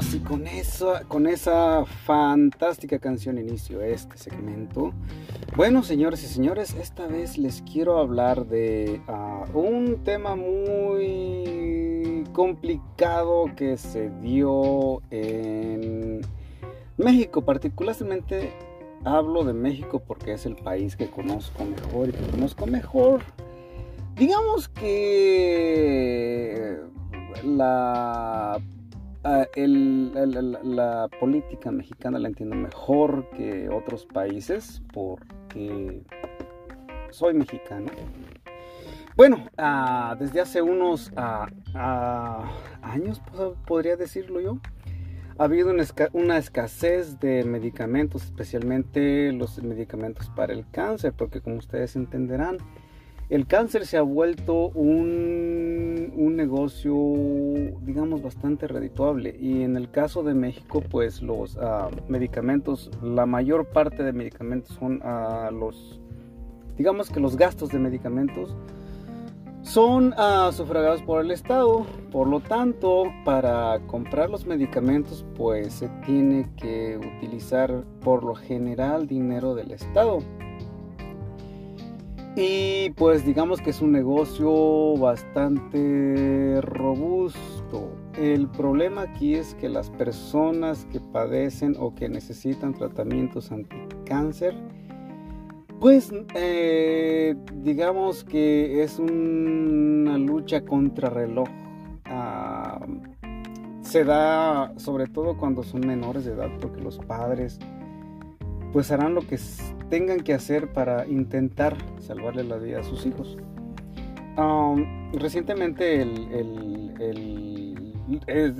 así con esa, con esa fantástica canción inicio este segmento. Bueno, señores y señores, esta vez les quiero hablar de ah, un tema muy complicado que se dio en México, particularmente hablo de México porque es el país que conozco mejor y que conozco mejor. Digamos que la Ah, la política mexicana la entiendo mejor que otros países porque soy mexicano. Bueno, ah, desde hace unos ah, años, podría decirlo yo, ha habido una, escasez de medicamentos, especialmente los medicamentos para el cáncer, porque como ustedes entenderán, el cáncer se ha vuelto un, un, negocio, digamos, bastante redituable. Y en el caso de México, pues los ah, medicamentos, la mayor parte de medicamentos son uh, los, digamos que los gastos de medicamentos son uh, sufragados por el Estado. Por lo tanto, para comprar los medicamentos, pues se tiene que utilizar por lo general dinero del Estado. Y pues digamos que es un negocio bastante robusto. El problema aquí es que las personas que padecen o que necesitan tratamientos anticáncer, pues eh, digamos que es una lucha contra reloj. Ah, se da sobre todo cuando son menores de edad porque los padres pues harán lo que tengan que hacer para intentar salvarle la vida a sus hijos. recientemente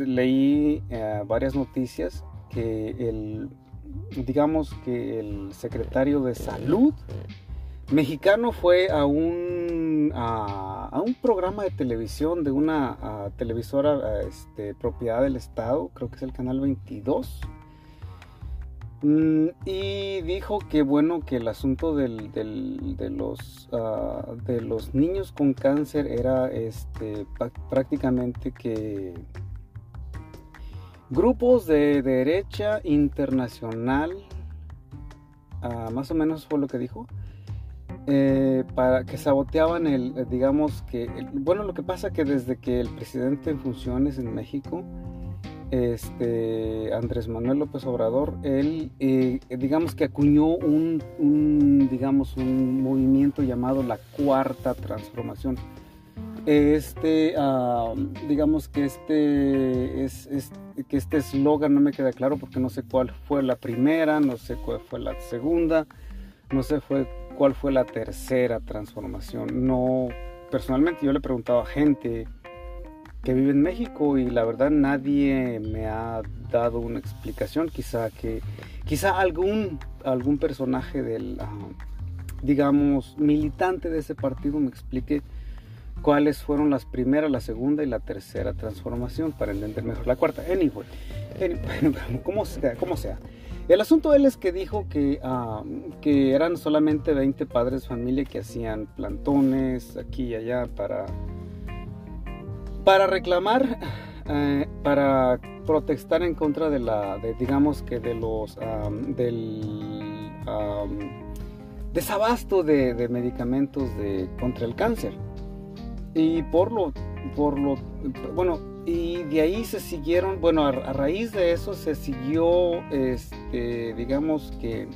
leí eh, varias noticias que el, digamos que el secretario de salud mexicano fue a un, a, un programa de televisión de una televisora este, propiedad del Estado, creo que es el canal 22 Mm, y dijo que bueno que el asunto de, los, ah, de los niños con cáncer era este, prácticamente que grupos de derecha internacional, ah, más o menos fue lo que dijo, eh, para que saboteaban el, digamos que, bueno, lo que pasa que desde que el presidente en funciones en México, este, Andrés Manuel López Obrador, él, eh, digamos que acuñó un, digamos, un movimiento llamado la Cuarta Transformación. Este, ah, digamos que este, es, que este eslogan no me queda claro porque no sé cuál fue la primera, no sé cuál fue la segunda, no sé cuál fue la tercera transformación. No, personalmente yo le preguntaba a gente, que vive en México y la verdad nadie me ha dado una explicación. Quizá que quizá algún algún personaje del ah, digamos militante de ese partido me explique cuáles fueron las primeras, la segunda y la tercera transformación para entender mejor la cuarta. Anyway, como sea, como sea. El asunto él es que dijo que, ah, que eran solamente 20 padres de familia que hacían plantones aquí y allá para para reclamar, eh, para protestar en contra de la, digamos que de los, del desabasto de, medicamentos de, contra el cáncer. Y por lo, por lo, bueno, y de ahí se siguieron, bueno, a, raíz de eso se siguió, este, digamos que,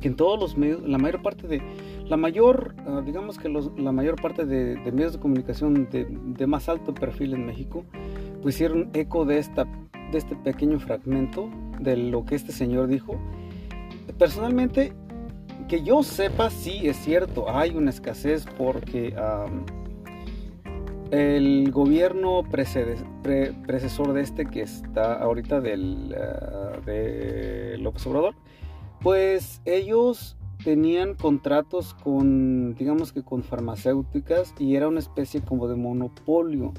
que en todos los medios, la mayor parte de, la mayor, ah, digamos que la mayor parte de, medios de comunicación de, más alto perfil en México, pues hicieron eco de, esta, de este pequeño fragmento de lo que este señor dijo. Personalmente, que yo sepa, sí es cierto, hay una escasez porque el gobierno precesor de este que está ahorita del, ah, de López Obrador, pues ellos tenían contratos con, digamos que con farmacéuticas y era una especie como de monopolio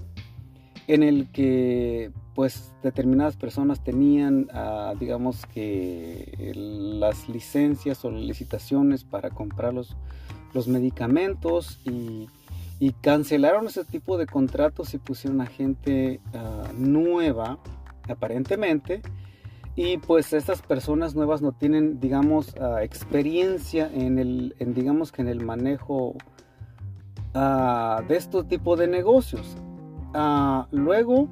en el que pues determinadas personas tenían, ah, digamos que las licencias o licitaciones para comprar los, medicamentos y, cancelaron ese tipo de contratos y pusieron a gente ah, nueva aparentemente, y pues estas personas nuevas no tienen, digamos, ah, experiencia en el, digamos que en el manejo ah, de este tipo de negocios. Ah, luego,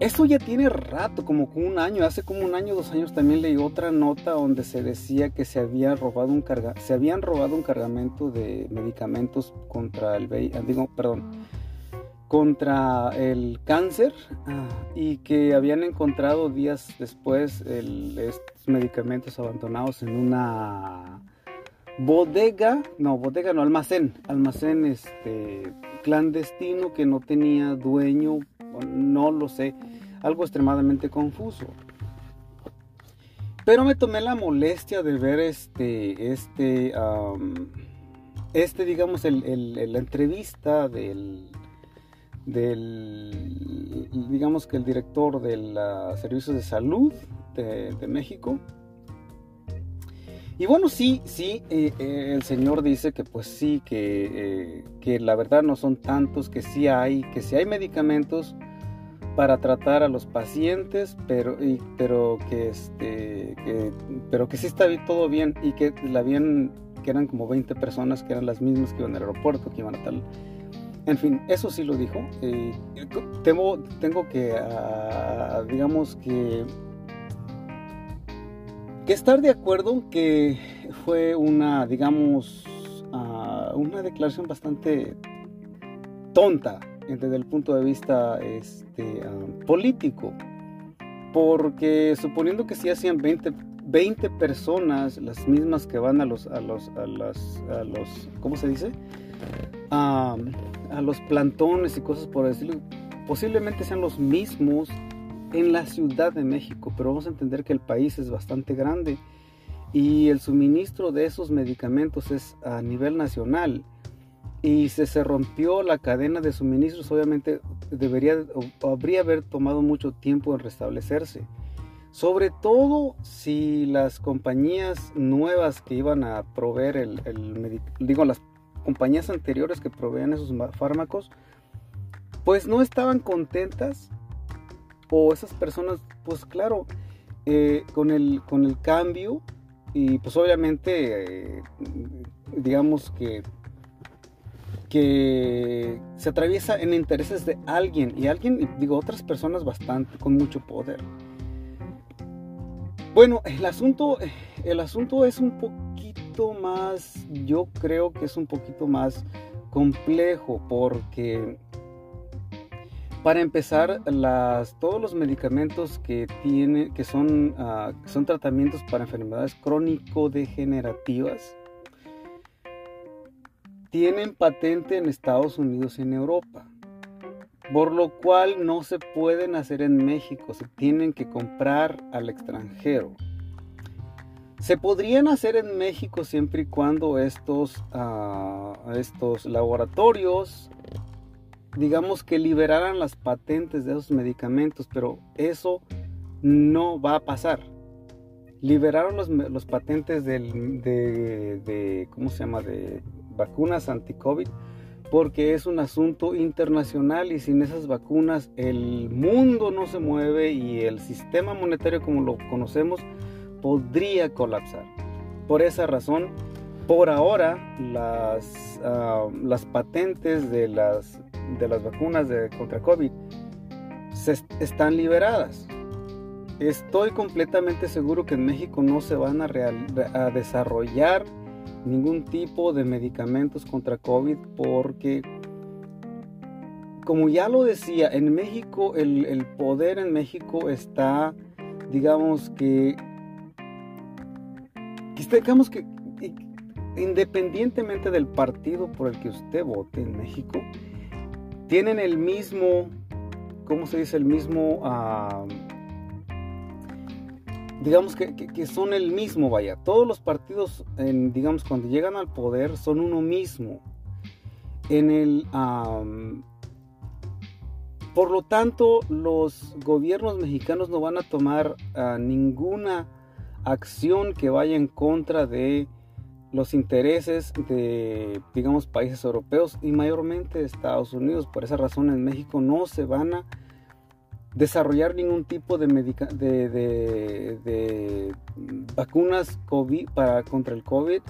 eso ya tiene rato, como un año, hace como un año, dos años también leí otra nota donde se decía que se había robado un carga, se habían robado un cargamento de medicamentos contra el VIH, digo, perdón, contra el cáncer ah, y que habían encontrado días después estos medicamentos abandonados en una bodega, no, bodega no, almacén, almacén este, clandestino que no tenía dueño, no lo sé, algo extremadamente confuso. Pero me tomé la molestia de ver este, este, este digamos, el, la entrevista del del, digamos que el director del Servicios de Salud de, México. Y bueno, sí, sí, eh, eh, el señor dice que pues sí, que, eh, que, la verdad no son tantos, que sí hay, que sí hay medicamentos para tratar a los pacientes, pero, y, pero que este, que, pero que sí está todo bien y que la bien, que eran como 20 personas que eran las mismas que iban al aeropuerto, que iban a tal en fin, eso sí lo dijo. Eh, tengo, que, ah, digamos que, que estar de acuerdo que fue una, digamos, ah, una declaración bastante tonta desde el punto de vista este, ah, político. Porque suponiendo que si hacían 20, 20 personas, las mismas que van a los, a los, a las, a los, ¿cómo se dice? A, los plantones y cosas por decirlo, posiblemente sean los mismos en la Ciudad de México, pero vamos a entender que el país es bastante grande y el suministro de esos medicamentos es a nivel nacional y si se rompió la cadena de suministros, obviamente debería habría haber tomado mucho tiempo en restablecerse. Sobre todo si las compañías nuevas que iban a proveer el, el digo las compañías anteriores que proveían esos fármacos, pues no estaban contentas o esas personas, pues claro, eh, con, el, con el cambio y pues obviamente, eh, digamos que, que se atraviesa en intereses de alguien y alguien, digo, otras personas bastante, con mucho poder. Bueno, el asunto, el asunto es un más, yo creo que es un poquito más complejo porque para empezar, las, todos los medicamentos que, tiene, que son, ah, son tratamientos para enfermedades crónico-degenerativas tienen patente en Estados Unidos y en Europa, por lo cual no se pueden hacer en México, se tienen que comprar al extranjero. Se podrían hacer en México siempre y cuando estos, ah, estos laboratorios, digamos que liberaran las patentes de esos medicamentos, pero eso no va a pasar. Liberaron los, patentes del, de, de, ¿cómo se llama?, de vacunas anti-COVID, porque es un asunto internacional y sin esas vacunas el mundo no se mueve y el sistema monetario como lo conocemos podría colapsar. Por esa razón, por ahora, las, ah, las patentes de las, de las vacunas de contra COVID se, están liberadas. Estoy completamente seguro que en México no se van a, a desarrollar ningún tipo de medicamentos contra COVID porque, como ya lo decía, en México el, el poder en México está, digamos que digamos que independientemente del partido por el que usted vote en México, tienen el mismo, ¿cómo se dice? El mismo, digamos que, son el mismo, vaya. Todos los partidos, digamos, cuando llegan al poder, son uno mismo. En el, por lo tanto, los gobiernos mexicanos no van a tomar ah, ninguna acción que vaya en contra de los intereses de, digamos, países europeos y mayormente de Estados Unidos. Por esa razón en México no se van a desarrollar ningún tipo de, de, de, vacunas COVID para, contra el COVID,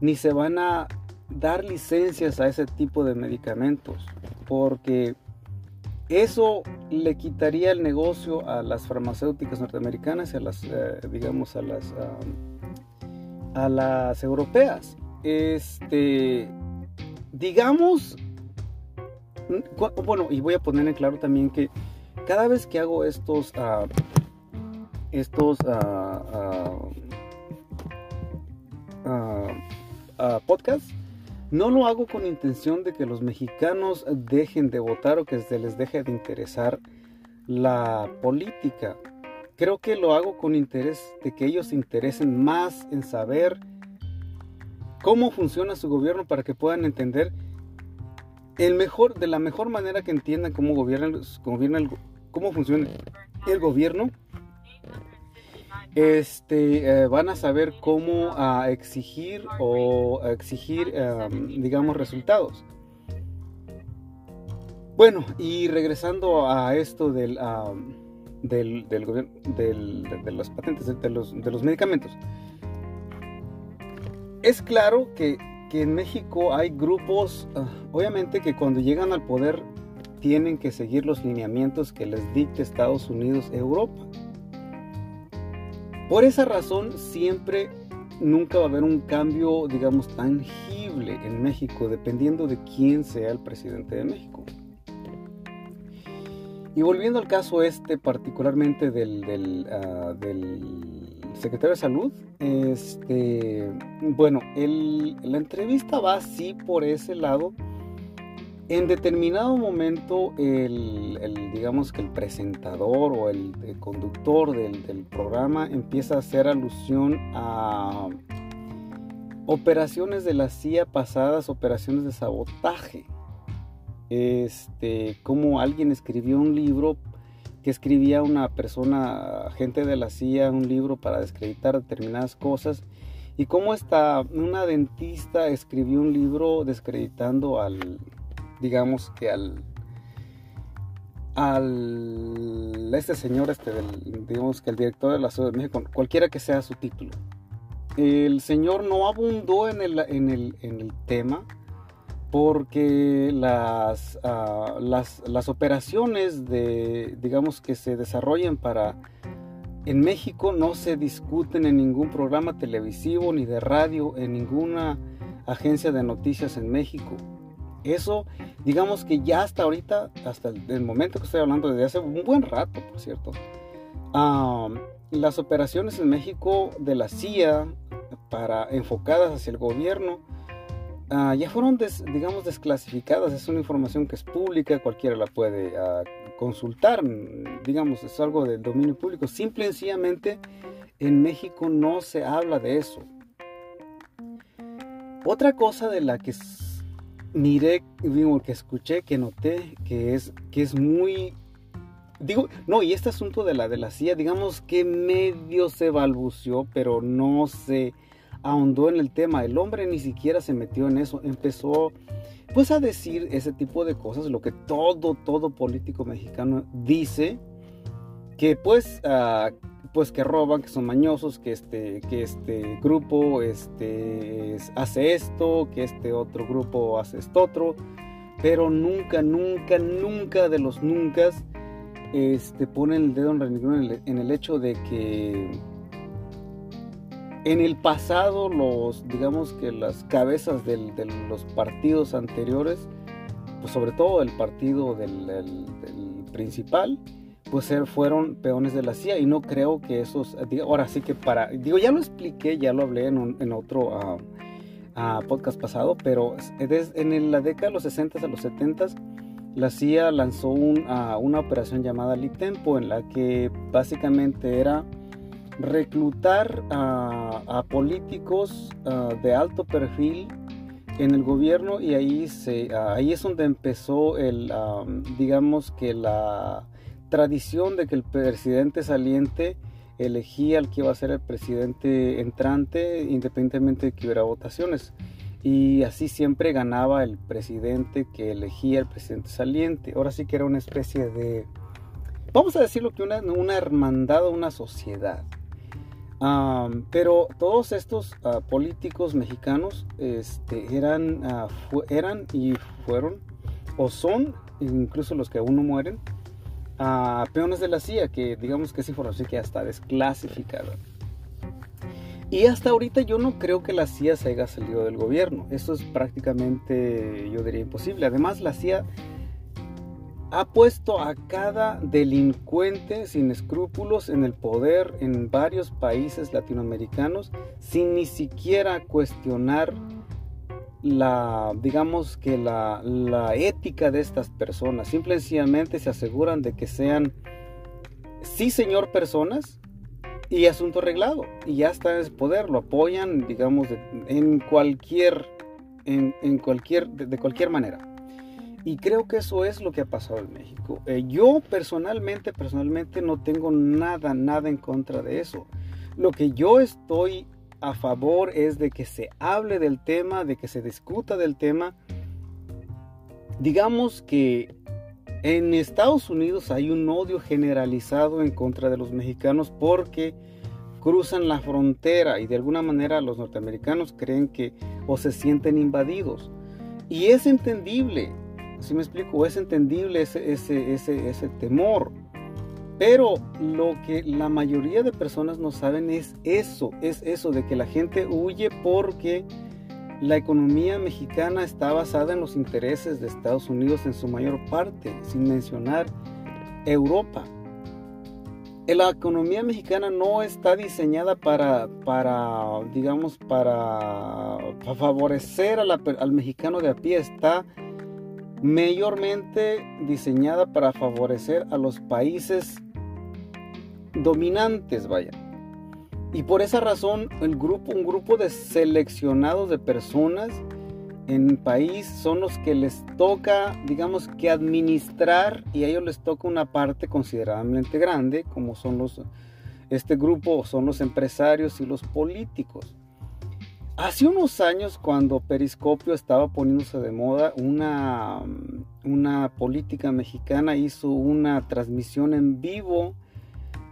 ni se van a dar licencias a ese tipo de medicamentos, porque eso le quitaría el negocio a las farmacéuticas norteamericanas y a las, eh, digamos, a las, a las europeas. Este, digamos, bueno, y voy a poner en claro también que cada vez que hago estos, uh, estos uh, podcasts, no lo hago con intención de que los mexicanos dejen de votar o que se les deje de interesar la política. Creo que lo hago con interés de que ellos se interesen más en saber cómo funciona su gobierno para que puedan entender el mejor, de la mejor manera que entiendan cómo gobierna, el, cómo funciona el gobierno, este, eh, van a saber cómo exigir o exigir, digamos, resultados. Bueno, y regresando a esto del, del, de las patentes, de los, de los medicamentos. Es claro que, que en México hay grupos, ah, obviamente que cuando llegan al poder tienen que seguir los lineamientos que les dicte Estados Unidos, Europa. Por esa razón siempre, nunca va a haber un cambio, digamos, tangible en México, dependiendo de quién sea el presidente de México. Y volviendo al caso este, particularmente del, ah, secretario de salud, este, bueno, la entrevista va así por ese lado en determinado momento el, digamos que el presentador o el, conductor del, programa empieza a hacer alusión a operaciones de la CIA pasadas, operaciones de sabotaje. Este, como alguien escribió un libro que escribía una persona, agente de la CIA, un libro para descreditar determinadas cosas y cómo esta, una dentista escribió un libro descreditando al, digamos que al al este señor este digamos que el director de la Ciudad de México cualquiera que sea su título. El señor no abundó en el, en el, en el tema porque las, ah, las, las, operaciones de, digamos que se desarrollan para en México no se discuten en ningún programa televisivo ni de radio en ninguna agencia de noticias en México eso, digamos que ya hasta ahorita, hasta el, momento que estoy hablando, desde hace un buen rato, por cierto, las operaciones en México de la CIA para enfocadas hacia el gobierno ah, ya fueron, digamos, desclasificadas. Es una información que es pública, cualquiera la puede ah, consultar, digamos, es algo del dominio público. Simple y sencillamente en México no se habla de eso. Otra cosa de la que miré, digo, que escuché, que noté, que es, que es muy... Digo, no, y este asunto de la de la CIA, digamos que medio se balbuceó, pero no se ahondó en el tema. El hombre ni siquiera se metió en eso. Empezó pues a decir ese tipo de cosas, lo que todo, todo político mexicano dice, que pues uh, pues que roban, que son mañosos, que este, que este grupo este, hace esto, que este otro grupo hace esto otro, pero nunca, nunca, nunca de los nunca este, ponen el dedo en el, en el hecho de que en el pasado los, digamos que las cabezas de los partidos anteriores, pues sobre todo el partido del principal, pues fueron peones de la CIA y no creo que esos, ahora sí que para, digo, ya lo expliqué, ya lo hablé en, otro ah, ah, podcast pasado, pero en la década de los 60 a los 70 la CIA lanzó ah, una operación llamada Litempo en la que básicamente era reclutar a políticos de alto perfil en el gobierno y ahí, se, ahí es donde empezó el, digamos que la tradición de que el presidente saliente elegía al que iba a ser el presidente entrante independientemente de que hubiera votaciones. Y así siempre ganaba el presidente que elegía el presidente saliente. Ahora sí que era una especie de, vamos a decirlo que una, una hermandad o una sociedad. pero todos estos ah, políticos mexicanos este, eran, uh, eran y fueron o son, incluso los que aún no mueren, a peones de la CIA, que digamos que es información que ya está desclasificada. Y hasta ahorita yo no creo que la CIA se haya salido del gobierno. Eso es prácticamente, yo diría, imposible. Además, la CIA ha puesto a cada delincuente sin escrúpulos en el poder en varios países latinoamericanos sin ni siquiera cuestionar la, digamos que la, ética de estas personas. Simple y sencillamente se aseguran de que sean, sí señor, personas y asunto arreglado. Y ya está en poder, lo apoyan, digamos, en cualquier, en, cualquier, de, cualquier manera. Y creo que eso es lo que ha pasado en México. Eh, yo personalmente, personalmente no tengo nada, nada en contra de eso. Lo que yo estoy a favor es de que se hable del tema, de que se discuta del tema. Digamos que en Estados Unidos hay un odio generalizado en contra de los mexicanos porque cruzan la frontera y de alguna manera los norteamericanos creen que o se sienten invadidos. Y es entendible, si me explico, es entendible ese, ese, temor. Pero lo que la mayoría de personas no saben es eso, es eso de que la gente huye porque la economía mexicana está basada en los intereses de Estados Unidos en su mayor parte, sin mencionar Europa. La economía mexicana no está diseñada para, digamos, para, favorecer al mexicano de a pie, está mayormente diseñada para favorecer a los países dominantes, vaya. Y por esa razón, el grupo, un grupo de seleccionados de personas en el país son los que les toca, digamos que administrar y a ellos les toca una parte considerablemente grande, como son los, este grupo son los empresarios y los políticos. Hace unos años, cuando Periscopio estaba poniéndose de moda, una, una política mexicana hizo una transmisión en vivo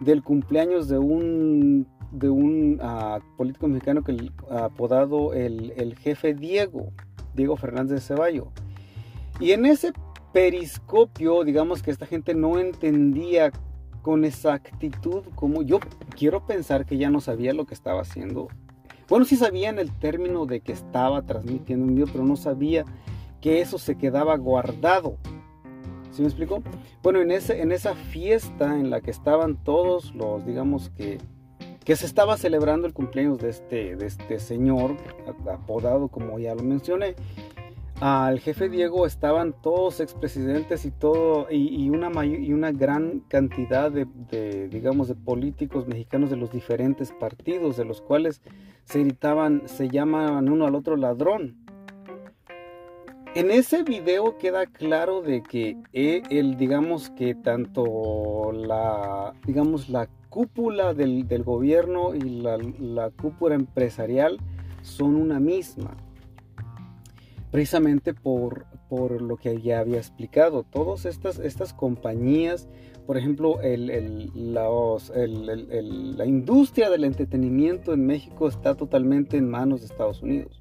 del cumpleaños de un, de un ah, político mexicano que apodado el, el, jefe Diego, Diego Fernández de Ceballo. Y en ese periscopio, digamos que esta gente no entendía con exactitud como yo quiero pensar que ya no sabía lo que estaba haciendo. Bueno, sí sabían el término de que estaba transmitiendo un video, pero no sabía que eso se quedaba guardado ¿Sí me explico? Bueno, en, ese, en esa fiesta en la que estaban todos los, digamos que, que se estaba celebrando el cumpleaños de este, de este señor, apodado como ya lo mencioné, al jefe Diego estaban todos expresidentes y todo y, una y una gran cantidad de, digamos de políticos mexicanos de los diferentes partidos de los cuales se gritaban se llamaban uno al otro ladrón en ese video queda claro de que eh, el, digamos que tanto la, digamos, la cúpula del, gobierno y la, cúpula empresarial son una misma. Precisamente por, por lo que ya había explicado. Todas estas, estas compañías, por ejemplo, la industria del entretenimiento en México está totalmente en manos de Estados Unidos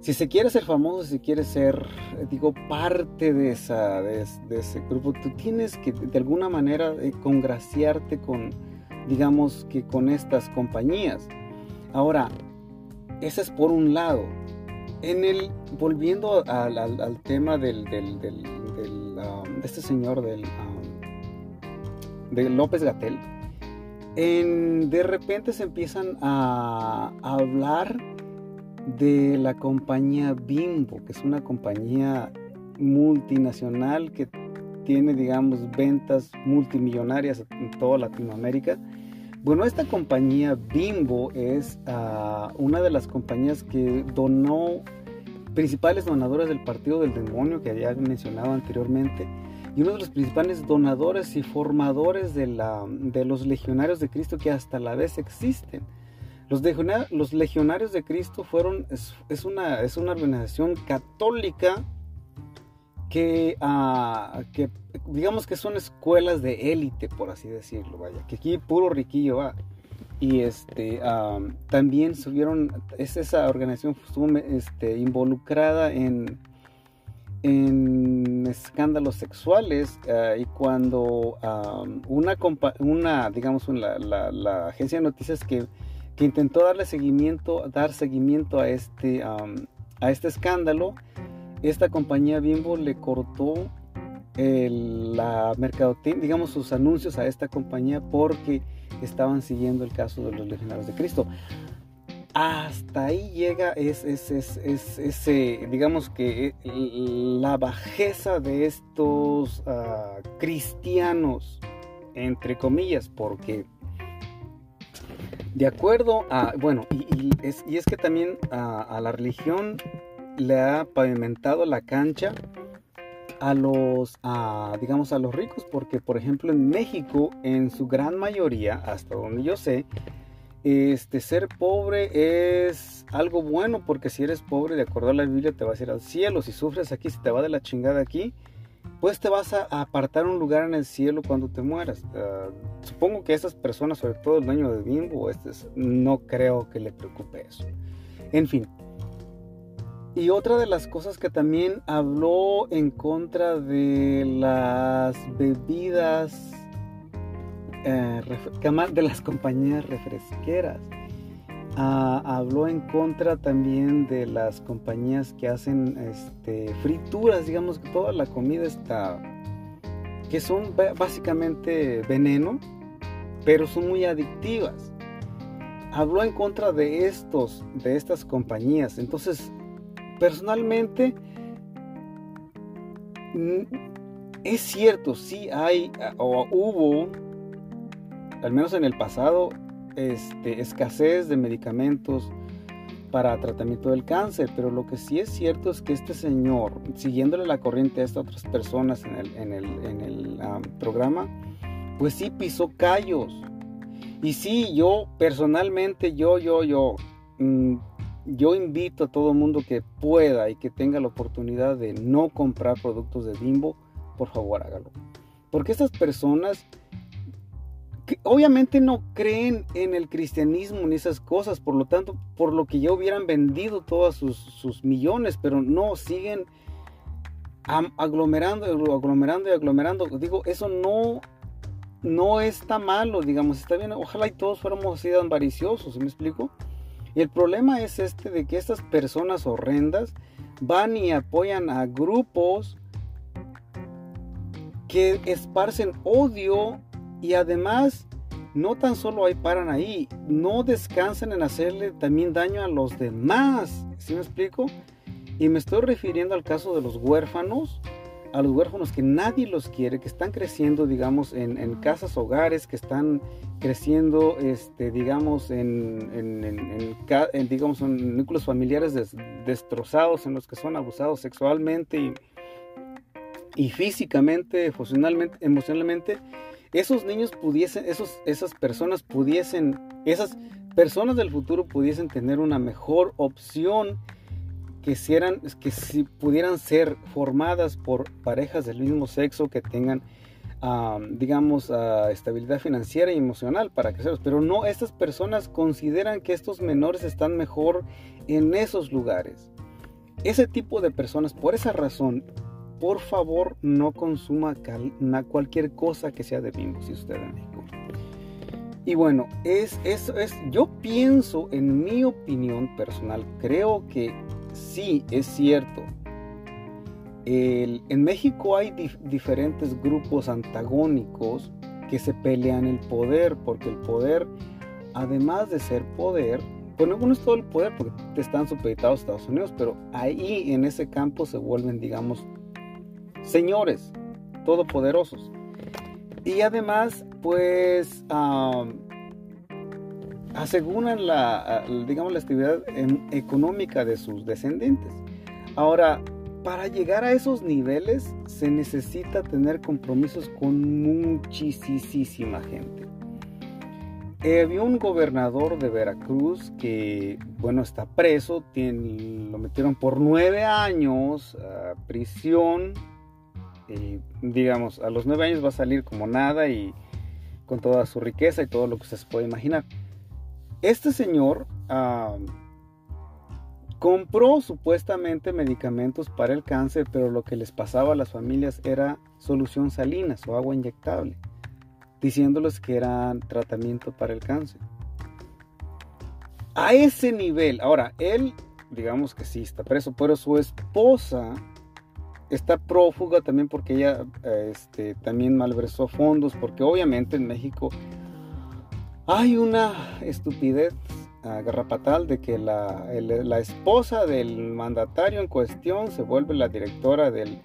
si se quiere ser famoso, si quiere ser, digo, parte de, esa, de, ese grupo, tú tienes que de alguna manera eh, congraciarte con, digamos, que con estas compañías. Ahora, ese es por un lado. En el, volviendo al, tema del, del, del, um, de este señor, del, um, de López Gatel, de repente se empiezan a hablar de la compañía Bimbo, que es una compañía multinacional que tiene, digamos, ventas multimillonarias en toda Latinoamérica. Bueno, esta compañía Bimbo es ah, una de las compañías que donó principales donadores del Partido del Demonio que había mencionado anteriormente. y uno de los principales donadores y formadores de, la, de los legionarios de Cristo que hasta la vez existen. Los, legionarios de Cristo fueron, es, una, es una organización católica que, uh, que, digamos que son escuelas de élite, por así decirlo, vaya, que aquí puro riquillo va. Y este, también subieron, es esa organización estuvo este, involucrada en, en escándalos sexuales uh, y cuando una, una, digamos, la, agencia de noticias que, intentó darle seguimiento, dar seguimiento a este, a este escándalo, esta compañía Bimbo le cortó la mercadotecnia, digamos, sus anuncios a esta compañía porque estaban siguiendo el caso de los legionarios de Cristo. Hasta ahí llega es, ese, digamos que eh, la bajeza de estos ah, cristianos, entre comillas, porque de acuerdo a, bueno, y, es, que también a la religión le ha pavimentado la cancha a los, digamos, a los ricos, porque por ejemplo en México, en su gran mayoría, hasta donde yo sé, este, ser pobre es algo bueno, porque si eres pobre, de acuerdo a la Biblia, te vas a ir al cielo. Si sufres aquí, si te va de la chingada aquí, pues te vas a apartar un lugar en el cielo cuando te mueras. Ah, supongo que a esas personas, sobre todo el dueño de Bimbo, este, no creo que le preocupe eso. En fin, y otra de las cosas que también habló en contra de las bebidas, eh, de las compañías refresqueras. Habló en contra también de las compañías que hacen este, frituras, digamos que toda la comida está, que son básicamente veneno, pero son muy adictivas. Habló en contra de estos, de estas compañías. Entonces, personalmente, mm, es cierto, sí hay o hubo, al menos en el pasado, este, escasez de medicamentos para tratamiento del cáncer, pero lo que sí es cierto es que este señor, siguiéndole la corriente a estas otras personas en el, en el, en el programa, pues sí pisó callos. Y sí, yo personalmente, yo, yo, yo, mm, yo invito a todo mundo que pueda y que tenga la oportunidad de no comprar productos de Bimbo, por favor hágalo. Porque estas personas obviamente no creen en el cristianismo ni esas cosas, por lo tanto, por lo que ya hubieran vendido todos sus, millones, pero no siguen aglomerando, aglomerando y aglomerando. Digo, eso no, no está malo, digamos, está bien. Ojalá y todos fuéramos así de avariciosos, ¿me explico? Y el problema es este de que estas personas horrendas van y apoyan a grupos que esparcen odio y además no tan solo ahí paran ahí, no descansan en hacerle también daño a los demás. ¿Sí me explico? Y me estoy refiriendo al caso de los huérfanos, a los huérfanos que nadie los quiere, que están creciendo, digamos, en, casas, hogares, que están creciendo, este, digamos, en, en, digamos, en núcleos familiares destrozados, en los que son abusados sexualmente y, y físicamente, emocionalmente, emocionalmente, esos niños pudiesen, esos, esas personas pudiesen, esas personas del futuro pudiesen tener una mejor opción que, que si pudieran ser formadas por parejas del mismo sexo que tengan, digamos, estabilidad financiera y emocional para crecerlos. Pero no, estas personas consideran que estos menores están mejor en esos lugares. Ese tipo de personas, por esa razón, por favor no consuma cualquier cosa que sea de bimbo si usted es México. Y bueno, es, eso es, yo pienso, en mi opinión personal, creo que sí, es cierto. en México hay diferentes grupos antagónicos que se pelean el poder, porque el poder, además de ser poder, bueno, no es todo el poder porque están supeditados a Estados Unidos, pero ahí en ese campo se vuelven, digamos, señores, todopoderosos. Y además, pues, aseguran la, digamos, la actividad económica de sus descendientes. Ahora, para llegar a esos niveles se necesita tener compromisos con muchísima gente. Eh, había un gobernador de Veracruz que, bueno, está preso, lo metieron por nueve años a prisión. Digamos, a los nueve años va a salir como nada y con toda su riqueza y todo lo que se puede imaginar. Este señor compró supuestamente medicamentos para el cáncer, pero lo que les pasaba a las familias era solución salinas o agua inyectable diciéndoles que era tratamiento para el cáncer. A ese nivel, ahora, él, digamos que sí está preso, pero su esposa está prófuga también porque ella este, también malversó fondos, porque obviamente en México hay una estupidez garrapatal de que la, la esposa del mandatario en cuestión se vuelve la directora del,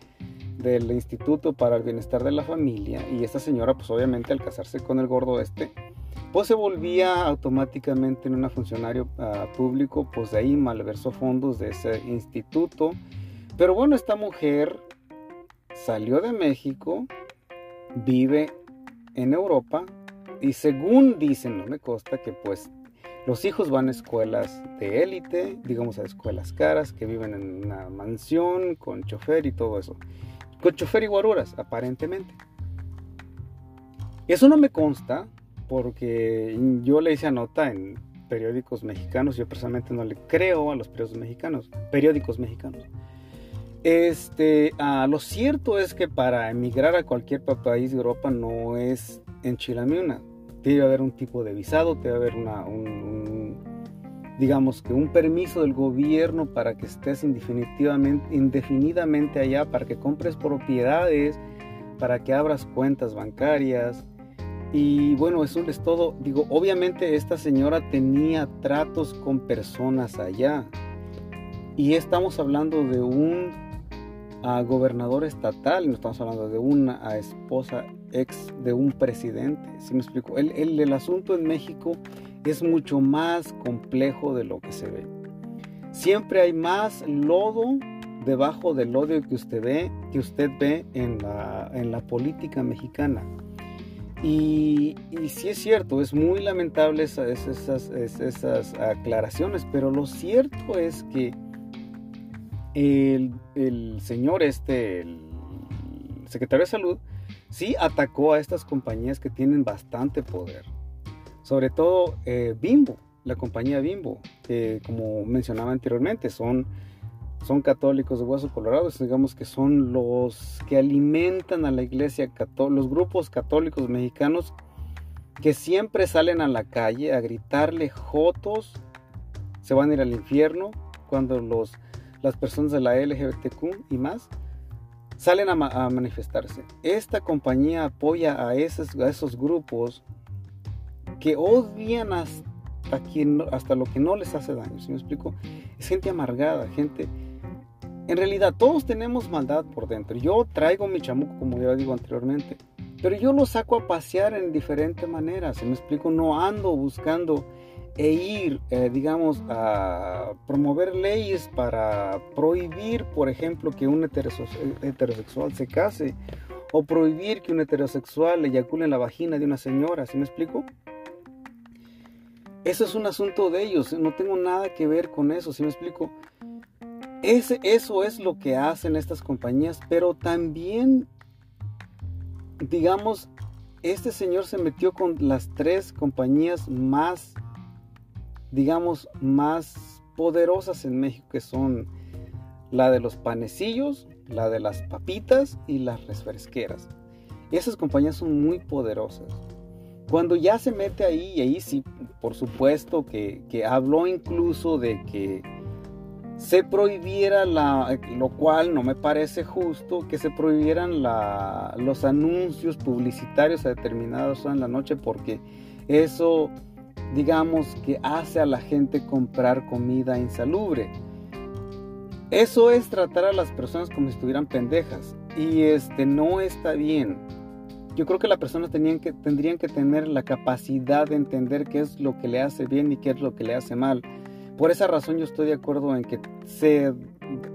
del Instituto para el Bienestar de la Familia y esta señora pues obviamente al casarse con el gordo este pues se volvía automáticamente en una funcionario ah, público pues de ahí malversó fondos de ese instituto pero bueno esta mujer salió de México vive en Europa y según dicen no me consta que pues los hijos van a escuelas de élite, digamos a escuelas caras, que viven en una mansión con chofer y todo eso con chofer y guaruras, aparentemente. Eso no me consta porque yo le hice nota en periódicos mexicanos. Yo personalmente no le creo a los periódicos mexicanos. Periódicos mexicanos. Este, ah, lo cierto es que para emigrar a cualquier país de Europa no es en Chilamiuna. Debe haber un tipo de visado, debe haber una, un digamos que un permiso del gobierno para que estés indefinidamente allá, para que compres propiedades, para que abras cuentas bancarias. Y bueno, eso es todo. Digo, obviamente esta señora tenía tratos con personas allá. Y estamos hablando de un ah, gobernador estatal, no estamos hablando de una ah, esposa ex de un presidente. ¿Sí me explico? El, el, el asunto en México es mucho más complejo de lo que se ve. Siempre hay más lodo debajo del odio que usted ve, que usted ve en la, en la política mexicana. Y, y, sí es cierto, es muy lamentable esas, esas, esas, aclaraciones, pero lo cierto es que el, señor este, el secretario de salud, sí atacó a estas compañías que tienen bastante poder. Sobre todo eh, Bimbo, la compañía Bimbo, que como mencionaba anteriormente, son, son católicos de hueso colorado, digamos que son los que alimentan a la iglesia, los grupos católicos mexicanos que siempre salen a la calle a gritarle jotos, se van a ir al infierno cuando los, las personas de la LGBTQ y más salen a, manifestarse. Esta compañía apoya a esos, a esos grupos que odian hasta, quien, hasta lo que no les hace daño. ¿Sí me explico? Es gente amargada, gente... En realidad todos tenemos maldad por dentro. Yo traigo mi chamuco, como ya digo anteriormente, pero yo lo saco a pasear en diferente manera. ¿Sí me explico? No ando buscando e ir, eh, digamos, a promover leyes para prohibir, por ejemplo, que un heterosexual se case o prohibir que un heterosexual eyacule en la vagina de una señora, ¿sí me explico? Eso es un asunto de ellos, no tengo nada que ver con eso, si me explico? Ese, eso es lo que hacen estas compañías, pero también, digamos, este señor se metió con las tres compañías más, digamos, más poderosas en México, que son la de los panecillos, la de las papitas y las refresqueras. Esas compañías son muy poderosas. Cuando ya se mete ahí, y ahí sí, por supuesto que, habló incluso de que se prohibiera la, lo cual no me parece justo, que se prohibieran los anuncios publicitarios a determinadas horas en la noche porque eso, digamos, que hace a la gente comprar comida insalubre. Eso es tratar a las personas como si estuvieran pendejas y este no está bien yo creo que las personas tenían que, tendrían que tener la capacidad de entender qué es lo que le hace bien y qué es lo que le hace mal. Por esa razón yo estoy de acuerdo en que se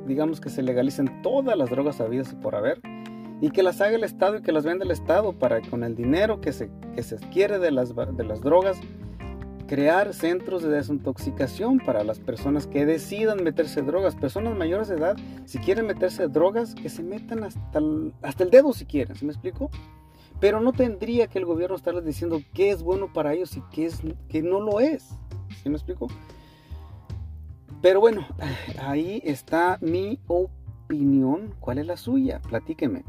digamos que se legalicen todas las drogas habidas y por haber y que las haga el Estado y que las venda el Estado para con el dinero que se, que se adquiere de las, de las drogas crear centros de desintoxicación para las personas que decidan meterse drogas. Personas mayores de edad, si quieren meterse drogas, que se metan hasta el, dedo si quieren, ¿se me explico? Pero no tendría que el gobierno estarles diciendo qué es bueno para ellos y qué, es, qué no lo es. ¿Sí me explico? Pero bueno, ahí está mi opinión. ¿Cuál es la suya? Platíqueme.